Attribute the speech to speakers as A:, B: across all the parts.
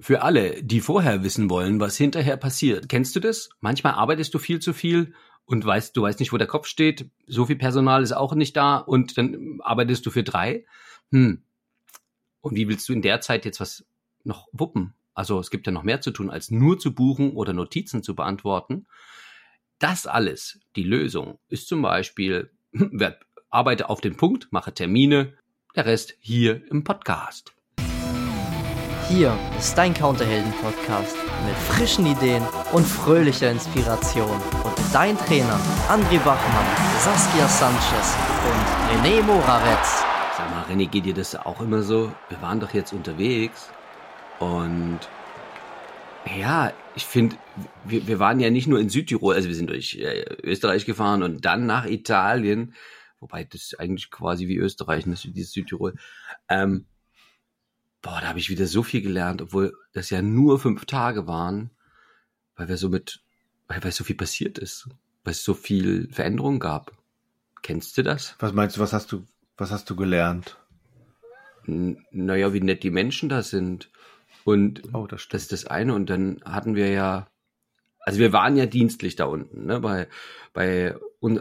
A: für alle, die vorher wissen wollen, was hinterher passiert. Kennst du das? Manchmal arbeitest du viel zu viel und weißt, du weißt nicht, wo der Kopf steht. So viel Personal ist auch nicht da und dann arbeitest du für drei. Hm. Und wie willst du in der Zeit jetzt was noch wuppen? Also es gibt ja noch mehr zu tun, als nur zu buchen oder Notizen zu beantworten. Das alles, die Lösung, ist zum Beispiel, arbeite auf den Punkt, mache Termine, der Rest hier im Podcast.
B: Hier ist dein Counterhelden-Podcast mit frischen Ideen und fröhlicher Inspiration. Und dein Trainer André Bachmann, Saskia Sanchez und René Moravetz.
A: Sag mal, René, geht dir das auch immer so? Wir waren doch jetzt unterwegs und ja, ich finde, wir, wir waren ja nicht nur in Südtirol, also wir sind durch äh, Österreich gefahren und dann nach Italien, wobei das eigentlich quasi wie Österreich, das ist dieses Südtirol. Ähm, boah, da habe ich wieder so viel gelernt, obwohl das ja nur fünf Tage waren, weil wir so mit, weil, weil so viel passiert ist, weil es so viel Veränderung gab. Kennst du das?
C: Was meinst du, was hast du, was hast du gelernt?
A: N naja, wie nett die Menschen da sind. Und oh, das, das ist das eine. Und dann hatten wir ja, also wir waren ja dienstlich da unten, ne, bei, bei,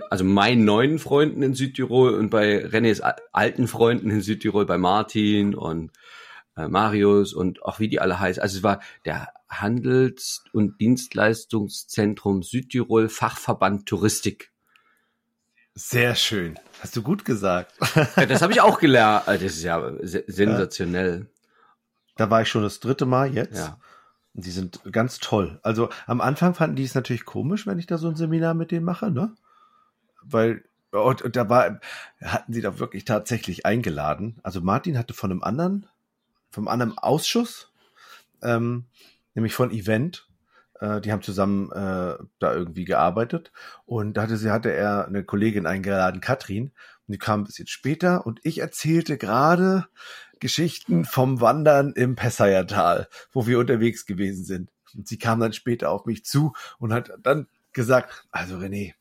A: also meinen neuen Freunden in Südtirol und bei Renés alten Freunden in Südtirol, bei Martin und äh, Marius und auch wie die alle heißen. Also es war der Handels- und Dienstleistungszentrum Südtirol Fachverband Touristik.
C: Sehr schön. Hast du gut gesagt.
A: Ja, das habe ich auch gelernt. Also das ist ja sensationell.
C: Da war ich schon das dritte Mal jetzt. Ja. Und die sind ganz toll. Also am Anfang fanden die es natürlich komisch, wenn ich da so ein Seminar mit denen mache, ne? Weil und, und da war, hatten sie da wirklich tatsächlich eingeladen. Also Martin hatte von einem anderen vom anderen Ausschuss, ähm, nämlich von Event. Äh, die haben zusammen äh, da irgendwie gearbeitet und da hatte sie hatte er eine Kollegin eingeladen, Katrin, und die kam ein bisschen später und ich erzählte gerade Geschichten vom Wandern im Pessayertal, wo wir unterwegs gewesen sind. Und sie kam dann später auf mich zu und hat dann gesagt, also René,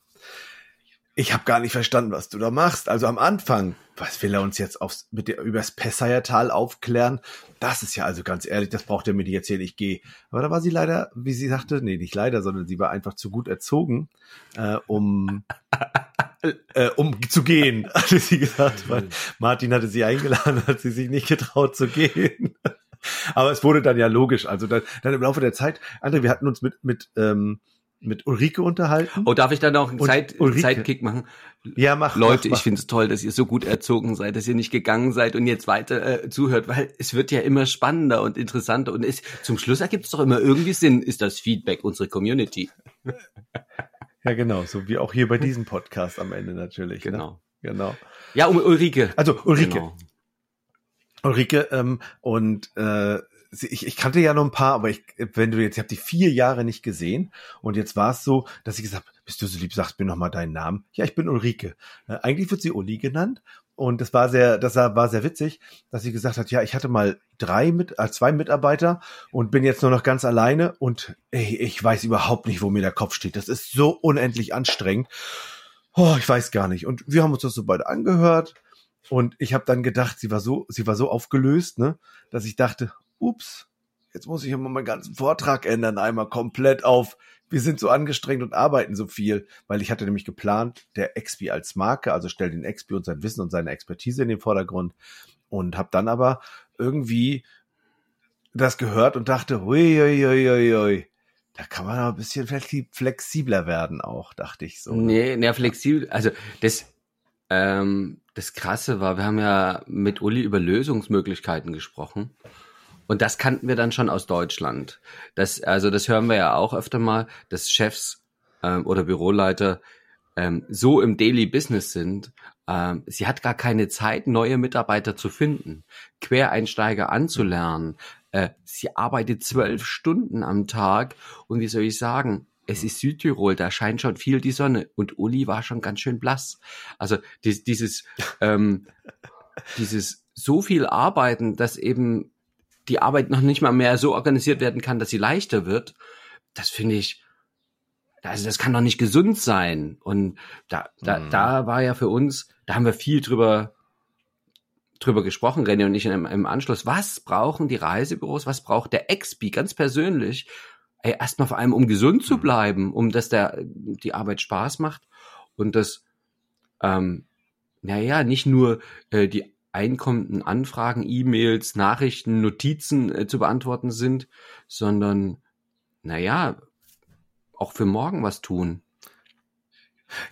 C: ich habe gar nicht verstanden, was du da machst. Also am Anfang, was will er uns jetzt aufs, mit der, übers Pessayertal aufklären? Das ist ja also ganz ehrlich, das braucht er mir nicht erzählen, ich gehe. Aber da war sie leider, wie sie sagte, nee, nicht leider, sondern sie war einfach zu gut erzogen, äh, um, äh, um zu gehen, hatte sie gesagt. Weil Martin hatte sie eingeladen, hat sie sich nicht getraut zu gehen. Aber es wurde dann ja logisch. Also dann, dann im Laufe der Zeit, André, wir hatten uns mit, mit ähm, mit Ulrike unterhalten.
A: Oh, darf ich da noch einen Zeit, Zeitkick machen?
C: Ja, mach.
A: Leute,
C: mach, mach.
A: ich finde es toll, dass ihr so gut erzogen seid, dass ihr nicht gegangen seid und jetzt weiter äh, zuhört, weil es wird ja immer spannender und interessanter und es, zum Schluss ergibt es doch immer irgendwie Sinn, ist das Feedback unserer Community.
C: Ja, genau, so wie auch hier bei diesem Podcast am Ende natürlich.
A: Ne? Genau.
C: Ne? Genau.
A: Ja, um Ulrike.
C: Also Ulrike. Genau. Ulrike ähm, und äh, ich, ich kannte ja noch ein paar, aber ich, wenn du jetzt, ich habe die vier Jahre nicht gesehen und jetzt war es so, dass ich gesagt bist du so lieb, sagst mir noch mal deinen Namen. Ja, ich bin Ulrike. Äh, eigentlich wird sie Uli genannt und das war sehr, das war sehr witzig, dass sie gesagt hat, ja, ich hatte mal drei mit, äh, zwei Mitarbeiter und bin jetzt nur noch ganz alleine und ey, ich weiß überhaupt nicht, wo mir der Kopf steht. Das ist so unendlich anstrengend. Oh, ich weiß gar nicht. Und wir haben uns das so beide angehört. Und ich habe dann gedacht, sie war so, sie war so aufgelöst, ne, dass ich dachte, ups, jetzt muss ich immer meinen ganzen Vortrag ändern, einmal komplett auf, wir sind so angestrengt und arbeiten so viel, weil ich hatte nämlich geplant, der Expi als Marke, also stell den Expi und sein Wissen und seine Expertise in den Vordergrund und habe dann aber irgendwie das gehört und dachte, hui, hui, hui, hui. Da kann man ein bisschen flexibler werden auch, dachte ich so.
A: Ne? Nee, nee, flexibel, also das, ähm, das Krasse war, wir haben ja mit Uli über Lösungsmöglichkeiten gesprochen. Und das kannten wir dann schon aus Deutschland. Das, also das hören wir ja auch öfter mal, dass Chefs ähm, oder Büroleiter ähm, so im Daily Business sind. Ähm, sie hat gar keine Zeit, neue Mitarbeiter zu finden, Quereinsteiger anzulernen. Äh, sie arbeitet zwölf Stunden am Tag und wie soll ich sagen, es ist Südtirol, da scheint schon viel die Sonne und Uli war schon ganz schön blass. Also dies, dieses, ähm, dieses so viel Arbeiten, dass eben die Arbeit noch nicht mal mehr so organisiert werden kann, dass sie leichter wird, das finde ich, also das kann doch nicht gesund sein. Und da, da, mhm. da war ja für uns, da haben wir viel drüber drüber gesprochen, René und ich im, im Anschluss. Was brauchen die Reisebüros? Was braucht der XP ganz persönlich? Ey, erstmal vor allem, um gesund zu mhm. bleiben, um dass der, die Arbeit Spaß macht und das, ähm, naja, nicht nur äh, die einkommenden Anfragen, E-Mails, Nachrichten, Notizen äh, zu beantworten sind, sondern, naja, auch für morgen was tun.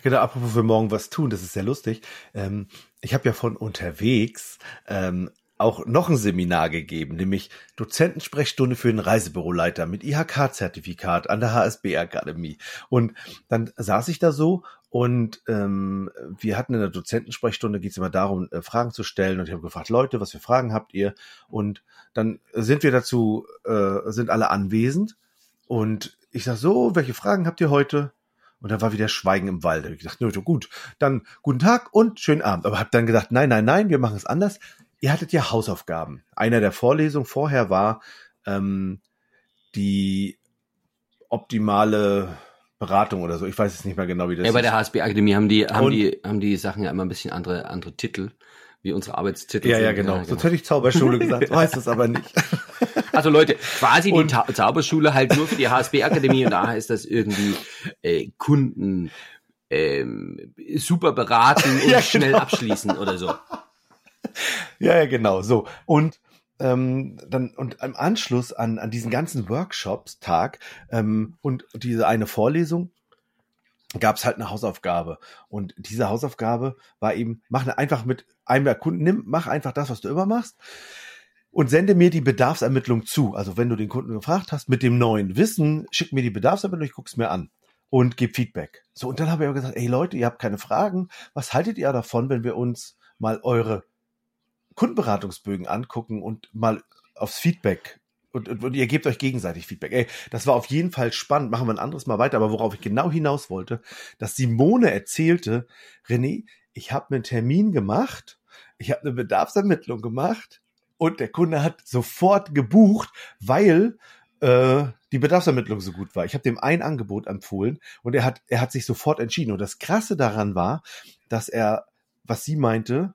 C: Genau, apropos für morgen was tun, das ist sehr lustig. Ähm, ich habe ja von unterwegs ähm, auch noch ein Seminar gegeben, nämlich Dozentensprechstunde für den Reisebüroleiter mit IHK-Zertifikat an der HSB-Akademie. Und dann saß ich da so und ähm, wir hatten in der Dozentensprechstunde, geht es immer darum, äh, Fragen zu stellen. Und ich habe gefragt, Leute, was für Fragen habt ihr? Und dann sind wir dazu, äh, sind alle anwesend. Und ich sage so, welche Fragen habt ihr heute? Und da war wieder Schweigen im Wald. Da habe ich gesagt, nö, gut, dann guten Tag und schönen Abend. Aber habe dann gedacht, nein, nein, nein, wir machen es anders. Ihr hattet ja Hausaufgaben. Einer der Vorlesungen vorher war ähm, die optimale Beratung oder so. Ich weiß es nicht mehr genau, wie das
A: ist. Ja, bei der HSB Akademie haben die, haben die, haben die Sachen ja immer ein bisschen andere, andere Titel, wie unsere Arbeitstitel.
C: Ja, sind. ja, genau. Ja, genau. Sonst hätte ich Zauberschule gesagt, weiß es aber nicht.
A: Also Leute, quasi und, die Zauberschule halt nur für die HSB Akademie und da heißt das irgendwie äh, Kunden ähm, super beraten und ja, schnell genau. abschließen oder so.
C: Ja, ja, genau. So. Und ähm, dann und im Anschluss an, an diesen ganzen Workshops-Tag ähm, und diese eine Vorlesung gab es halt eine Hausaufgabe. Und diese Hausaufgabe war eben, mach einfach mit einem der Kunden, nimm, mach einfach das, was du immer machst und sende mir die Bedarfsermittlung zu. Also wenn du den Kunden gefragt hast, mit dem neuen Wissen, schick mir die Bedarfsermittlung, ich guck's mir an und gib Feedback. So, und dann habe ich aber gesagt, ey Leute, ihr habt keine Fragen. Was haltet ihr davon, wenn wir uns mal eure Kundenberatungsbögen angucken und mal aufs Feedback und, und, und, ihr gebt euch gegenseitig Feedback. Ey, das war auf jeden Fall spannend. Machen wir ein anderes Mal weiter. Aber worauf ich genau hinaus wollte, dass Simone erzählte, René, ich habe einen Termin gemacht, ich habe eine Bedarfsermittlung gemacht und der Kunde hat sofort gebucht, weil äh, die Bedarfsermittlung so gut war. Ich habe dem ein Angebot empfohlen und er hat, er hat sich sofort entschieden. Und das Krasse daran war, dass er, was sie meinte,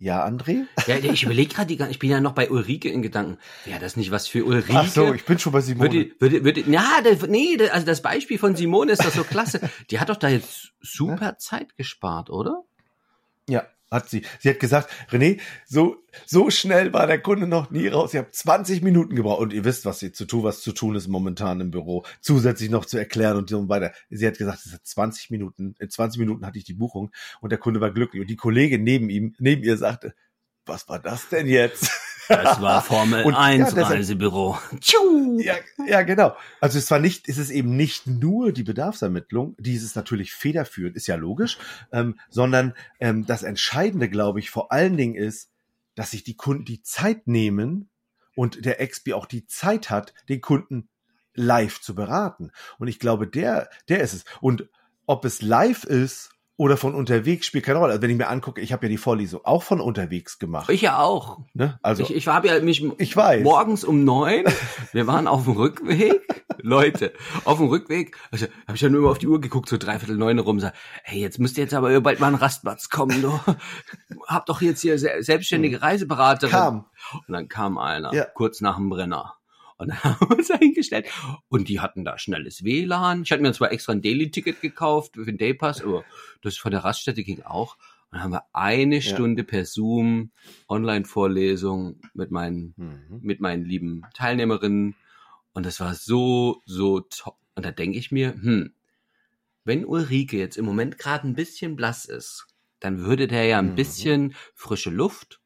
C: ja, André?
A: Ja, ich überlege gerade, ich bin ja noch bei Ulrike in Gedanken. Wäre das nicht was für Ulrike?
C: Ach so, ich bin schon bei Simone.
A: Würde, würde, würde, ja, nee, also das Beispiel von Simone ist doch so klasse. Die hat doch da jetzt super Zeit gespart, oder?
C: Ja, hat sie. Sie hat gesagt, René, so, so schnell war der Kunde noch nie raus. Ich habe 20 Minuten gebraucht. Und ihr wisst, was sie zu tun, was zu tun ist momentan im Büro. Zusätzlich noch zu erklären und so weiter. Sie hat gesagt, es hat 20 Minuten. In 20 Minuten hatte ich die Buchung und der Kunde war glücklich. Und die Kollegin neben ihm, neben ihr sagte, was war das denn jetzt?
A: Das war Formel und, 1 ja, Reisebüro.
C: Ja, ja, genau. Also es war nicht, es ist eben nicht nur die Bedarfsermittlung, die ist natürlich federführend, ist ja logisch, ähm, sondern ähm, das Entscheidende, glaube ich, vor allen Dingen ist, dass sich die Kunden die Zeit nehmen und der XP auch die Zeit hat, den Kunden live zu beraten. Und ich glaube, der, der ist es. Und ob es live ist oder von unterwegs spielt keine Rolle. Also wenn ich mir angucke, ich habe ja die Vorlesung auch von unterwegs gemacht.
A: Ich ja auch.
C: Ne?
A: Also ich, ich habe ja mich
C: ich weiß.
A: morgens um neun. Wir waren auf dem Rückweg, Leute, auf dem Rückweg. Also habe ich ja nur immer auf die Uhr geguckt, so dreiviertel neun rum. Sag, hey, jetzt müsst ihr jetzt aber bald mal einen Rastplatz kommen. Du habt doch jetzt hier selbstständige hm. Reiseberaterin.
C: Kam.
A: Und dann kam einer ja. kurz nach dem Brenner. Und haben uns eingestellt. Und die hatten da schnelles WLAN. Ich hatte mir zwar extra ein Daily-Ticket gekauft für den Daypass, aber das von der Raststätte ging auch. Und dann haben wir eine ja. Stunde per Zoom Online-Vorlesung mit meinen, mhm. mit meinen lieben Teilnehmerinnen. Und das war so, so top. Und da denke ich mir, hm, wenn Ulrike jetzt im Moment gerade ein bisschen blass ist, dann würde der ja ein mhm. bisschen frische Luft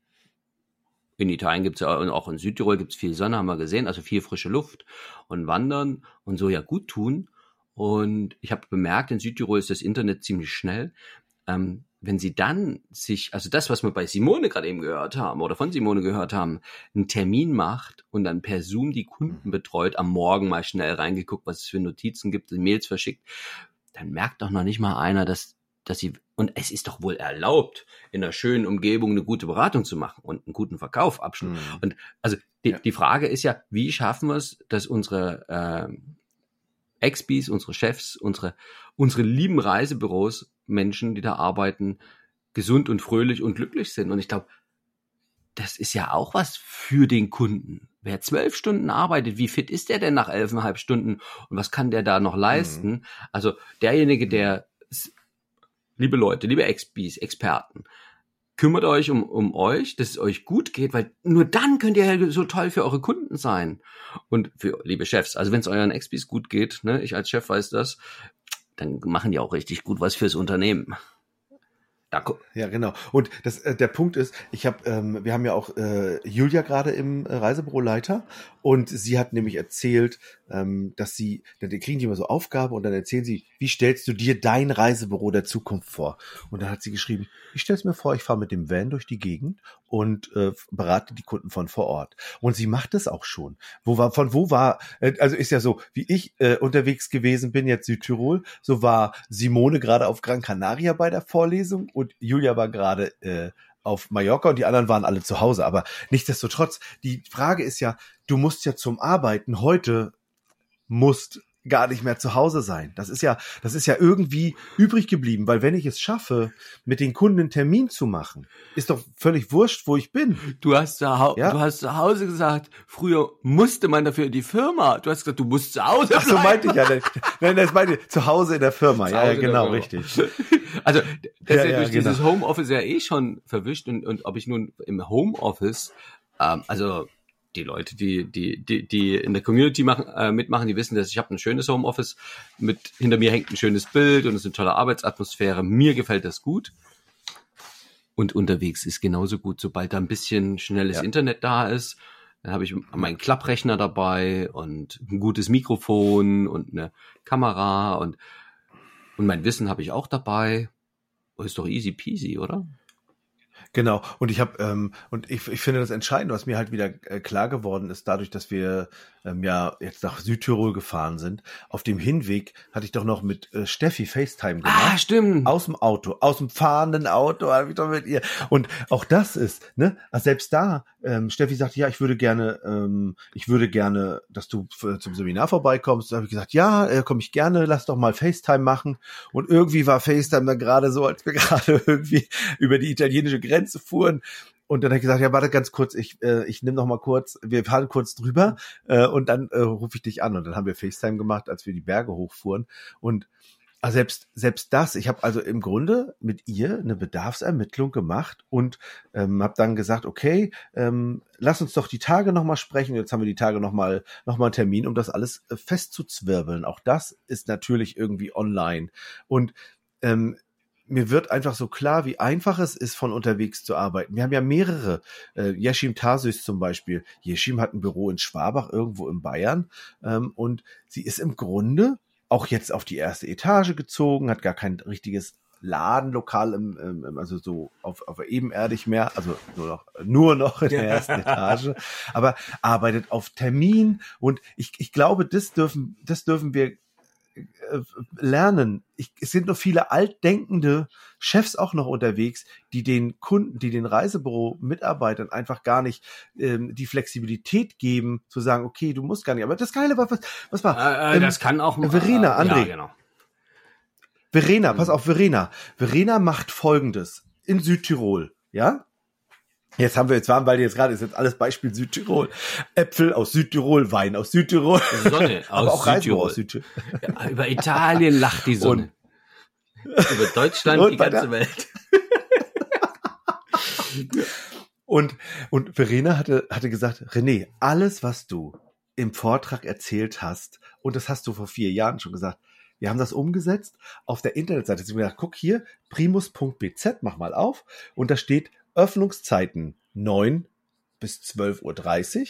A: in Italien gibt's ja und auch in Südtirol gibt's viel Sonne, haben wir gesehen, also viel frische Luft und Wandern und so ja gut tun. Und ich habe bemerkt, in Südtirol ist das Internet ziemlich schnell. Ähm, wenn sie dann sich, also das, was wir bei Simone gerade eben gehört haben oder von Simone gehört haben, einen Termin macht und dann per Zoom die Kunden betreut, am Morgen mal schnell reingeguckt, was es für Notizen gibt, Mails verschickt, dann merkt doch noch nicht mal einer, dass dass sie, und es ist doch wohl erlaubt, in einer schönen Umgebung eine gute Beratung zu machen und einen guten Verkauf abschließen. Mhm. Und also die, ja. die Frage ist ja, wie schaffen wir es, dass unsere äh, Expis, unsere Chefs, unsere, unsere lieben Reisebüros, Menschen, die da arbeiten, gesund und fröhlich und glücklich sind. Und ich glaube, das ist ja auch was für den Kunden. Wer zwölf Stunden arbeitet, wie fit ist der denn nach elfeinhalb Stunden und was kann der da noch leisten? Mhm. Also derjenige, der, liebe Leute, liebe XBs, Experten, kümmert euch um, um euch, dass es euch gut geht, weil nur dann könnt ihr ja so toll für eure Kunden sein. Und für liebe Chefs, also wenn es euren XBs gut geht, ne, ich als Chef weiß das, dann machen die auch richtig gut was fürs Unternehmen.
C: Ja, genau. Und das, äh, der Punkt ist, ich habe, ähm, wir haben ja auch äh, Julia gerade im äh, Reisebüroleiter und sie hat nämlich erzählt, ähm, dass sie, dann kriegen die immer so Aufgaben und dann erzählen sie, wie stellst du dir dein Reisebüro der Zukunft vor? Und dann hat sie geschrieben, ich stelle es mir vor, ich fahre mit dem Van durch die Gegend und äh, berate die Kunden von vor Ort. Und sie macht es auch schon. Wo war, von wo war, äh, also ist ja so, wie ich äh, unterwegs gewesen bin, jetzt Südtirol, so war Simone gerade auf Gran Canaria bei der Vorlesung und Julia war gerade äh, auf Mallorca und die anderen waren alle zu Hause. Aber nichtsdestotrotz, die Frage ist ja, du musst ja zum Arbeiten heute musst gar nicht mehr zu Hause sein. Das ist ja, das ist ja irgendwie übrig geblieben, weil wenn ich es schaffe, mit den Kunden einen Termin zu machen, ist doch völlig wurscht, wo ich bin.
A: Du hast zu, Hause, ja? du hast zu Hause gesagt, früher musste man dafür in die Firma. Du hast gesagt, du musst zu Hause
C: bleiben. Ach so meinte ich ja. Nein, das meinte ich, zu Hause in der Firma. ja, ja, genau, richtig.
A: Also, das ja, ist ja, durch genau. dieses Homeoffice ja eh schon verwischt und, und ob ich nun im Homeoffice, ähm, also die Leute, die, die, die, die in der Community machen, äh, mitmachen, die wissen, dass ich habe ein schönes Homeoffice. Mit hinter mir hängt ein schönes Bild und es ist eine tolle Arbeitsatmosphäre. Mir gefällt das gut. Und unterwegs ist genauso gut, sobald da ein bisschen schnelles ja. Internet da ist. Dann habe ich meinen Klapprechner dabei und ein gutes Mikrofon und eine Kamera und, und mein Wissen habe ich auch dabei. Ist doch easy peasy, oder?
C: Genau. Und ich habe ähm, und ich, ich finde das entscheidend, was mir halt wieder äh, klar geworden ist, dadurch, dass wir ähm, ja jetzt nach Südtirol gefahren sind. Auf dem Hinweg hatte ich doch noch mit äh, Steffi FaceTime
A: gemacht. Ah, stimmt.
C: Aus dem Auto, aus dem fahrenden Auto habe ich doch mit ihr. Und auch das ist, ne, also selbst da, ähm, Steffi sagt, ja, ich würde gerne, ähm, ich würde gerne, dass du zum Seminar vorbeikommst. Da habe ich gesagt, ja, äh, komme ich gerne, lass doch mal FaceTime machen. Und irgendwie war FaceTime dann gerade so, als wir gerade irgendwie über die italienische Grenze fuhren und dann hat er gesagt, ja, warte ganz kurz, ich, äh, ich nehme noch mal kurz, wir fahren kurz drüber äh, und dann äh, rufe ich dich an. Und dann haben wir FaceTime gemacht, als wir die Berge hochfuhren. Und also selbst, selbst das, ich habe also im Grunde mit ihr eine Bedarfsermittlung gemacht und ähm, habe dann gesagt, okay, ähm, lass uns doch die Tage nochmal sprechen. Jetzt haben wir die Tage nochmal noch mal einen Termin, um das alles äh, festzuzwirbeln. Auch das ist natürlich irgendwie online. Und ähm, mir wird einfach so klar, wie einfach es ist, von unterwegs zu arbeiten. Wir haben ja mehrere. Äh, Yeshim Tarsus zum Beispiel. Yeshim hat ein Büro in Schwabach, irgendwo in Bayern. Ähm, und sie ist im Grunde auch jetzt auf die erste Etage gezogen, hat gar kein richtiges Ladenlokal im, im, also so auf, auf ebenerdig mehr, also nur noch, nur noch in der ersten Etage, aber arbeitet auf Termin und ich, ich glaube, das dürfen, das dürfen wir lernen. Ich, es sind noch viele altdenkende Chefs auch noch unterwegs, die den Kunden, die den Reisebüro-Mitarbeitern einfach gar nicht ähm, die Flexibilität geben, zu sagen, okay, du musst gar nicht. Aber das Geile war, was, was war?
A: Äh, äh, ähm, das kann auch
C: Verena, André. Ja, genau. Verena, pass auf, Verena. Verena macht folgendes in Südtirol, ja? Jetzt haben wir jetzt waren, weil jetzt gerade ist jetzt alles Beispiel Südtirol. Äpfel aus Südtirol, Wein aus Südtirol.
A: Sonne aus Aber auch Südtirol. aus Südtirol. Ja, über Italien lacht die Sonne. Und, über Deutschland und die ganze Welt.
C: und, und Verena hatte, hatte gesagt, René, alles, was du im Vortrag erzählt hast, und das hast du vor vier Jahren schon gesagt, wir haben das umgesetzt auf der Internetseite. Sie haben gesagt, guck hier, primus.bz, mach mal auf. Und da steht Öffnungszeiten 9 bis 12.30 Uhr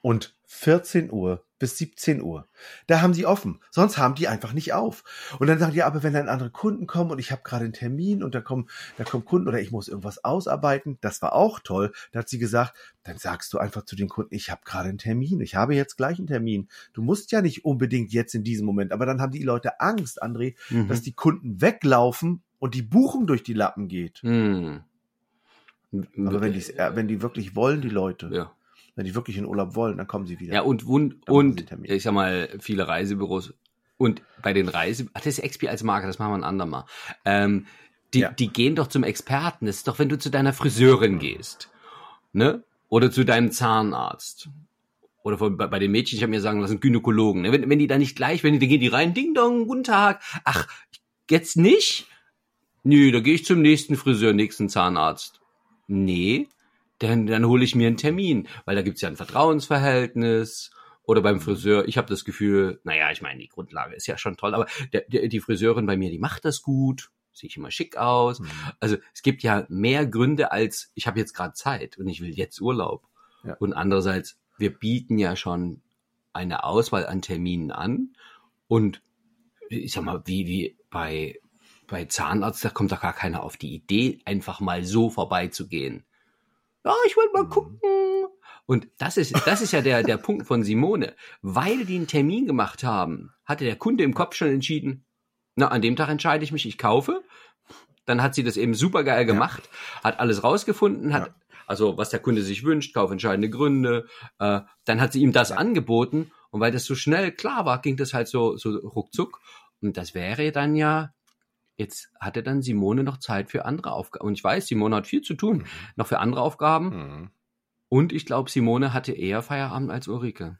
C: und 14 Uhr bis 17 Uhr. Da haben sie offen. Sonst haben die einfach nicht auf. Und dann sagen die, aber wenn dann andere Kunden kommen und ich habe gerade einen Termin und da kommen, da kommen Kunden oder ich muss irgendwas ausarbeiten, das war auch toll. Da hat sie gesagt, dann sagst du einfach zu den Kunden, ich habe gerade einen Termin, ich habe jetzt gleich einen Termin. Du musst ja nicht unbedingt jetzt in diesem Moment, aber dann haben die Leute Angst, André, mhm. dass die Kunden weglaufen und die Buchung durch die Lappen geht. Mhm. Aber wenn, die, wenn die wirklich wollen, die Leute, ja. wenn die wirklich in Urlaub wollen, dann kommen sie wieder.
A: Ja, und, und, und ich sag mal, viele Reisebüros und bei den Reise, ach, das ist XP als Marke, das machen wir ein andermal. Ähm, die, ja. die gehen doch zum Experten. Das ist doch, wenn du zu deiner Friseurin gehst ne? Oder zu deinem Zahnarzt. Oder von, bei, bei den Mädchen, ich habe mir sagen lassen, Gynäkologen. Ne? Wenn, wenn die da nicht gleich, wenn die, da gehen die rein, Ding Dong, guten Tag. Ach, jetzt nicht? Nö, da gehe ich zum nächsten Friseur, nächsten Zahnarzt. Nee, dann, dann hole ich mir einen Termin, weil da gibt's ja ein Vertrauensverhältnis. Oder beim Friseur, ich habe das Gefühl, naja, ich meine, die Grundlage ist ja schon toll, aber der, der, die Friseurin bei mir, die macht das gut, sehe ich immer schick aus. Mhm. Also es gibt ja mehr Gründe als, ich habe jetzt gerade Zeit und ich will jetzt Urlaub. Ja. Und andererseits, wir bieten ja schon eine Auswahl an Terminen an. Und ich sag mal, wie, wie bei, bei Zahnarzt, da kommt doch gar keiner auf die Idee, einfach mal so vorbeizugehen ja, ich wollte mal mhm. gucken. Und das ist, das ist ja der, der Punkt von Simone. Weil die einen Termin gemacht haben, hatte der Kunde im Kopf schon entschieden, na, an dem Tag entscheide ich mich, ich kaufe. Dann hat sie das eben super geil gemacht, ja. hat alles rausgefunden, hat, ja. also was der Kunde sich wünscht, kaufentscheidende Gründe. Äh, dann hat sie ihm das ja. angeboten und weil das so schnell klar war, ging das halt so, so ruckzuck. Und das wäre dann ja Jetzt hatte dann Simone noch Zeit für andere Aufgaben. Und ich weiß, Simone hat viel zu tun, mhm. noch für andere Aufgaben. Mhm. Und ich glaube, Simone hatte eher Feierabend als Ulrike.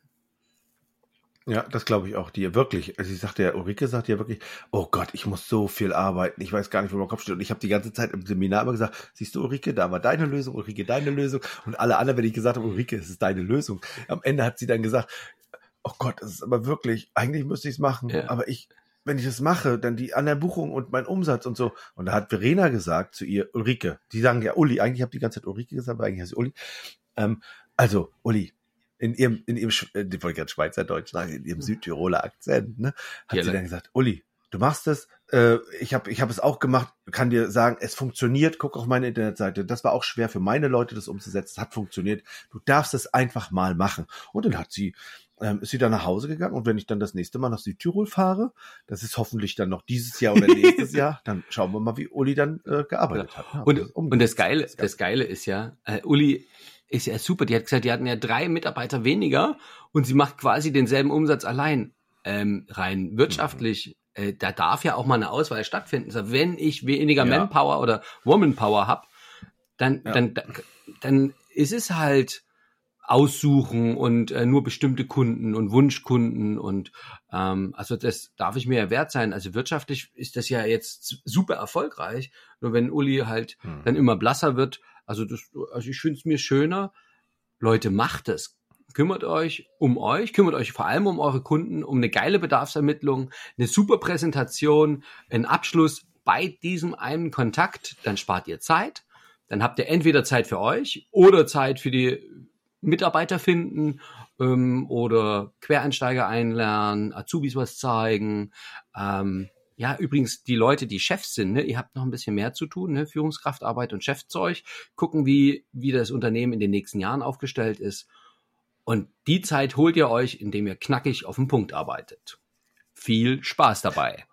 C: Ja, das glaube ich auch. Die wirklich, also ich sagte ja, Ulrike sagt ja wirklich, oh Gott, ich muss so viel arbeiten, ich weiß gar nicht, wo mein Kopf steht. Und ich habe die ganze Zeit im Seminar immer gesagt, siehst du, Ulrike, da war deine Lösung, Ulrike, deine Lösung. Und alle anderen, wenn ich gesagt habe, Ulrike, es ist deine Lösung. Am Ende hat sie dann gesagt, oh Gott, das ist aber wirklich, eigentlich müsste ich es machen, ja. aber ich, wenn ich das mache, dann die an der Buchung und mein Umsatz und so. Und da hat Verena gesagt zu ihr, Ulrike, die sagen ja Uli, eigentlich habe die ganze Zeit Ulrike gesagt, aber eigentlich heißt sie Uli. Ähm, also, Uli, in ihrem, in ihrem, äh, die wollte gerade Schweizerdeutsch sagen, in ihrem Südtiroler Akzent, ne, hat ja, sie dann gesagt, Uli, du machst es, äh, ich habe ich hab es auch gemacht, kann dir sagen, es funktioniert, guck auf meine Internetseite, das war auch schwer für meine Leute, das umzusetzen, es hat funktioniert, du darfst es einfach mal machen. Und dann hat sie ähm, ist sie dann nach Hause gegangen und wenn ich dann das nächste Mal nach Südtirol fahre, das ist hoffentlich dann noch dieses Jahr oder nächstes Jahr, dann schauen wir mal, wie Uli dann äh, gearbeitet hat.
A: Ja, und, das und das Geile, das, das Geile ist ja, äh, Uli ist ja super. Die hat gesagt, die hatten ja drei Mitarbeiter weniger und sie macht quasi denselben Umsatz allein. Ähm, rein wirtschaftlich, mhm. Äh, da darf ja auch mal eine Auswahl stattfinden. Also wenn ich weniger ja. Manpower oder Womanpower habe, dann, ja. dann, dann, ist es halt aussuchen und äh, nur bestimmte Kunden und Wunschkunden und ähm, also das darf ich mir ja wert sein. Also wirtschaftlich ist das ja jetzt super erfolgreich. Nur wenn Uli halt hm. dann immer blasser wird, also das, also ich finde es mir schöner. Leute, macht es. Kümmert euch um euch, kümmert euch vor allem um eure Kunden, um eine geile Bedarfsermittlung, eine super Präsentation, einen Abschluss bei diesem einen Kontakt, dann spart ihr Zeit. Dann habt ihr entweder Zeit für euch oder Zeit für die Mitarbeiter finden ähm, oder Quereinsteiger einlernen, Azubis was zeigen. Ähm, ja, übrigens, die Leute, die Chefs sind, ne, ihr habt noch ein bisschen mehr zu tun, ne, Führungskraftarbeit und Chefzeug, gucken, wie, wie das Unternehmen in den nächsten Jahren aufgestellt ist. Und die Zeit holt ihr euch, indem ihr knackig auf den Punkt arbeitet. Viel Spaß dabei.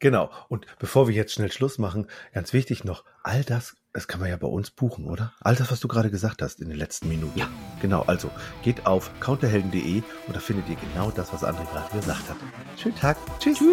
C: Genau. Und bevor wir jetzt schnell Schluss machen, ganz wichtig noch, all das, das kann man ja bei uns buchen, oder? All das, was du gerade gesagt hast in den letzten Minuten. Ja. Genau. Also geht auf counterhelden.de und da findet ihr genau das, was André gerade gesagt hat. Schönen Tag. Tschüss. Tschüss.